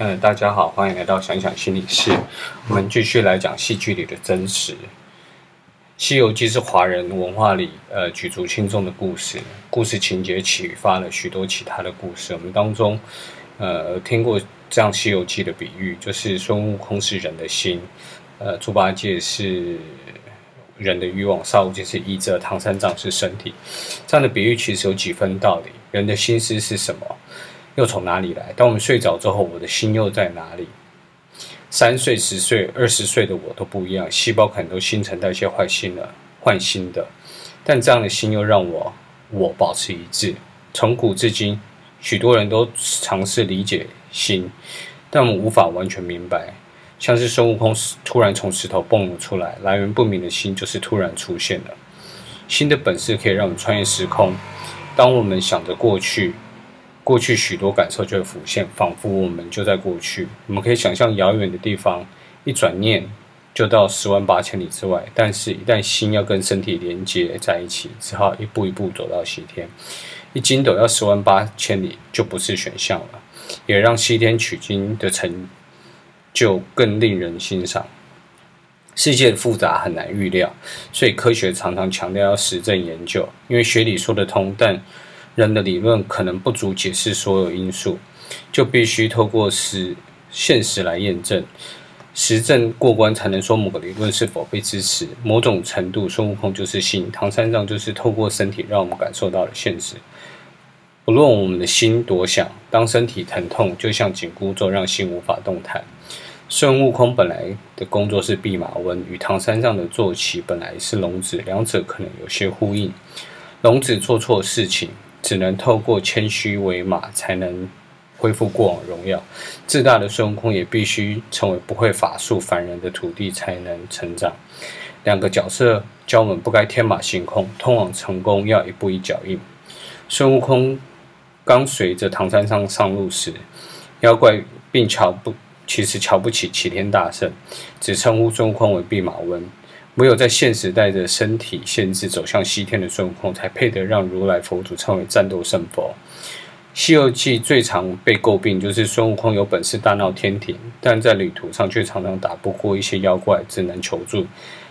嗯，大家好，欢迎来到想想心理室。我们继续来讲戏剧里的真实。《西游记》是华人文化里呃举足轻重的故事，故事情节启发了许多其他的故事。我们当中呃听过这样《西游记》的比喻，就是孙悟空是人的心，呃，猪八戒是人的欲望，沙悟净是意志，唐三藏是身体。这样的比喻其实有几分道理。人的心思是什么？又从哪里来？当我们睡着之后，我的心又在哪里？三岁、十岁、二十岁的我都不一样，细胞可能都新陈代谢换新了，换新的。但这样的心又让我我保持一致。从古至今，许多人都尝试理解心，但我们无法完全明白。像是孙悟空突然从石头蹦了出来，来源不明的心就是突然出现了。心的本事可以让我们穿越时空。当我们想着过去。过去许多感受就会浮现，仿佛我们就在过去。我们可以想象遥远的地方，一转念就到十万八千里之外。但是，一旦心要跟身体连接在一起，只好一步一步走到西天。一筋斗要十万八千里，就不是选项了，也让西天取经的成就更令人欣赏。世界的复杂很难预料，所以科学常常强调要实证研究，因为学理说得通，但人的理论可能不足解释所有因素，就必须透过实现实来验证，实证过关才能说某个理论是否被支持。某种程度，孙悟空就是心，唐三藏就是透过身体让我们感受到了现实。不论我们的心多想，当身体疼痛，就像紧箍咒，让心无法动弹。孙悟空本来的工作是弼马温，与唐三藏的坐骑本来是龙子，两者可能有些呼应。龙子做错事情。只能透过谦虚为马，才能恢复过往荣耀。自大的孙悟空也必须成为不会法术凡人的徒弟，才能成长。两个角色教我们不该天马行空，通往成功要一步一脚印。孙悟空刚随着唐三藏上路时，妖怪并瞧不，其实瞧不起齐天大圣，只称呼孙悟空为弼马温。唯有在现实带着身体限制走向西天的孙悟空，才配得让如来佛祖称为战斗圣佛。《西游记》最常被诟病就是孙悟空有本事大闹天庭，但在旅途上却常常打不过一些妖怪，只能求助。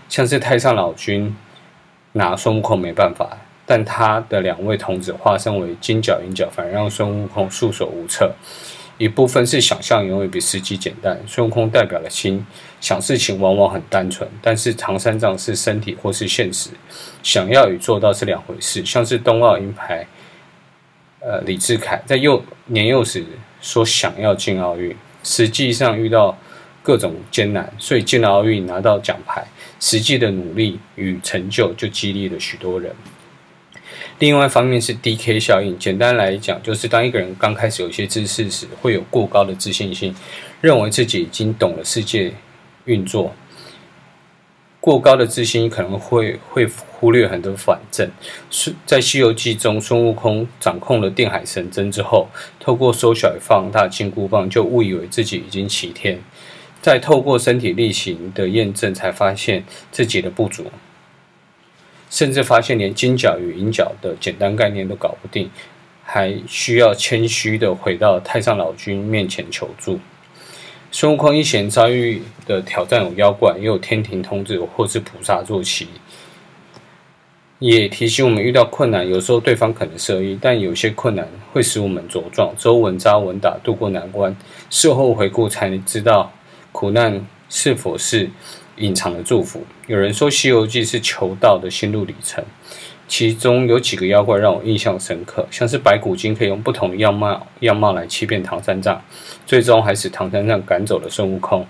像是太上老君拿孙悟空没办法，但他的两位童子化身为金角银角，反而让孙悟空束手无策。一部分是想象永远比实际简单。孙悟空代表了心，想事情往往很单纯；但是唐三藏是身体或是现实，想要与做到是两回事。像是冬奥银牌，呃，李志凯在幼年幼时说想要进奥运，实际上遇到各种艰难，所以进了奥运拿到奖牌。实际的努力与成就就激励了许多人。另外一方面是 DK 效应，简单来讲，就是当一个人刚开始有一些知识时，会有过高的自信心，认为自己已经懂了世界运作。过高的自信可能会会忽略很多反证。在《西游记》中，孙悟空掌控了定海神针之后，透过缩小与放大金箍棒，就误以为自己已经齐天，再透过身体力行的验证，才发现自己的不足。甚至发现连金角与银角的简单概念都搞不定，还需要谦虚地回到太上老君面前求助。孙悟空一行遭遇的挑战有妖怪，也有天庭童子或是菩萨坐骑，也提醒我们遇到困难，有时候对方可能是恶意，但有些困难会使我们茁壮。只有稳扎稳打度过难关，事后回顾才能知道苦难是否是隐藏的祝福。有人说《西游记》是求道的心路历程，其中有几个妖怪让我印象深刻，像是白骨精可以用不同的样貌样貌来欺骗唐三藏，最终还使唐三藏赶走了孙悟空。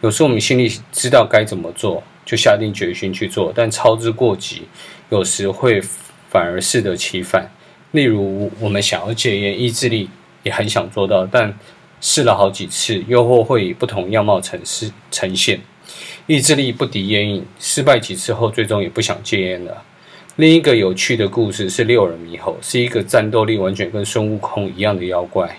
有时我们心里知道该怎么做，就下定决心去做，但操之过急，有时会反而适得其反。例如，我们想要戒烟，意志力也很想做到，但试了好几次，诱惑会以不同样貌呈示呈现。意志力不敌烟瘾，失败几次后，最终也不想戒烟了。另一个有趣的故事是六耳猕猴，是一个战斗力完全跟孙悟空一样的妖怪。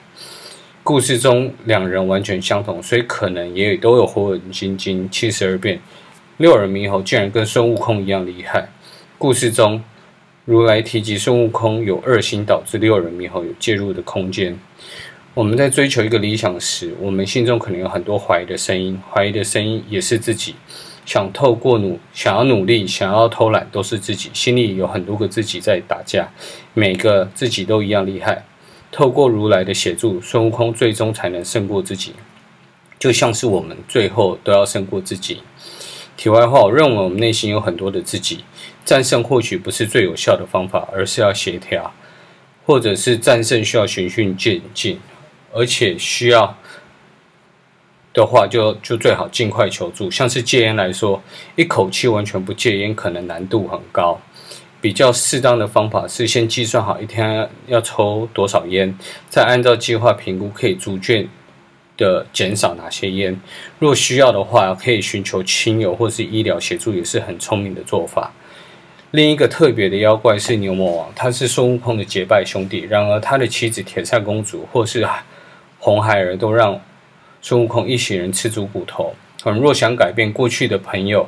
故事中两人完全相同，所以可能也都有火眼金睛、七十二变。六耳猕猴竟然跟孙悟空一样厉害。故事中如来提及孙悟空有二心，导致六耳猕猴有介入的空间。我们在追求一个理想时，我们心中可能有很多怀疑的声音，怀疑的声音也是自己。想透过努，想要努力，想要偷懒，都是自己，心里有很多个自己在打架，每个自己都一样厉害。透过如来的协助，孙悟空最终才能胜过自己，就像是我们最后都要胜过自己。题外话，我认为我们内心有很多的自己，战胜或许不是最有效的方法，而是要协调，或者是战胜需要循序渐进。而且需要的话就，就最好尽快求助。像是戒烟来说，一口气完全不戒烟，可能难度很高。比较适当的方法是先计算好一天要抽多少烟，再按照计划评估可以逐渐的减少哪些烟。若需要的话，可以寻求亲友或是医疗协助，也是很聪明的做法。另一个特别的妖怪是牛魔王，他是孙悟空的结拜兄弟，然而他的妻子铁扇公主或是。红孩儿都让孙悟空一行人吃足骨头。我们，若想改变过去的朋友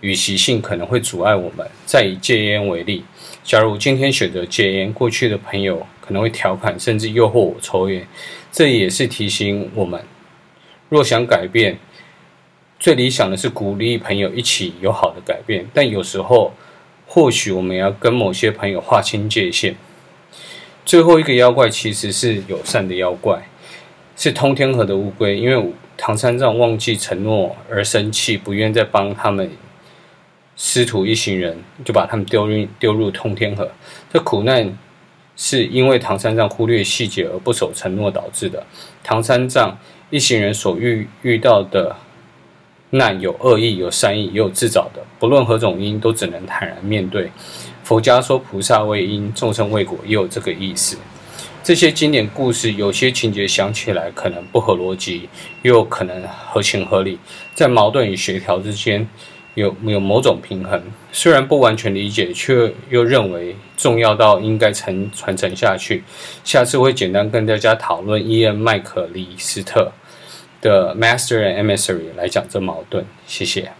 与习性，可能会阻碍我们。再以戒烟为例，假如今天选择戒烟，过去的朋友可能会调侃，甚至诱惑我抽烟。这也是提醒我们，若想改变，最理想的是鼓励朋友一起有好的改变。但有时候，或许我们要跟某些朋友划清界限。最后一个妖怪其实是友善的妖怪。是通天河的乌龟，因为唐三藏忘记承诺而生气，不愿再帮他们师徒一行人，就把他们丢入丢入通天河。这苦难是因为唐三藏忽略细节而不守承诺导致的。唐三藏一行人所遇遇到的难，有恶意，有善意，也有自找的。不论何种因，都只能坦然面对。佛家说菩萨为因，众生为果，也有这个意思。这些经典故事，有些情节想起来可能不合逻辑，又可能合情合理，在矛盾与协调之间有有某种平衡。虽然不完全理解，却又认为重要到应该承传承下去。下次会简单跟大家讨论伊恩麦克里斯特的《Master and Emissary》来讲这矛盾。谢谢。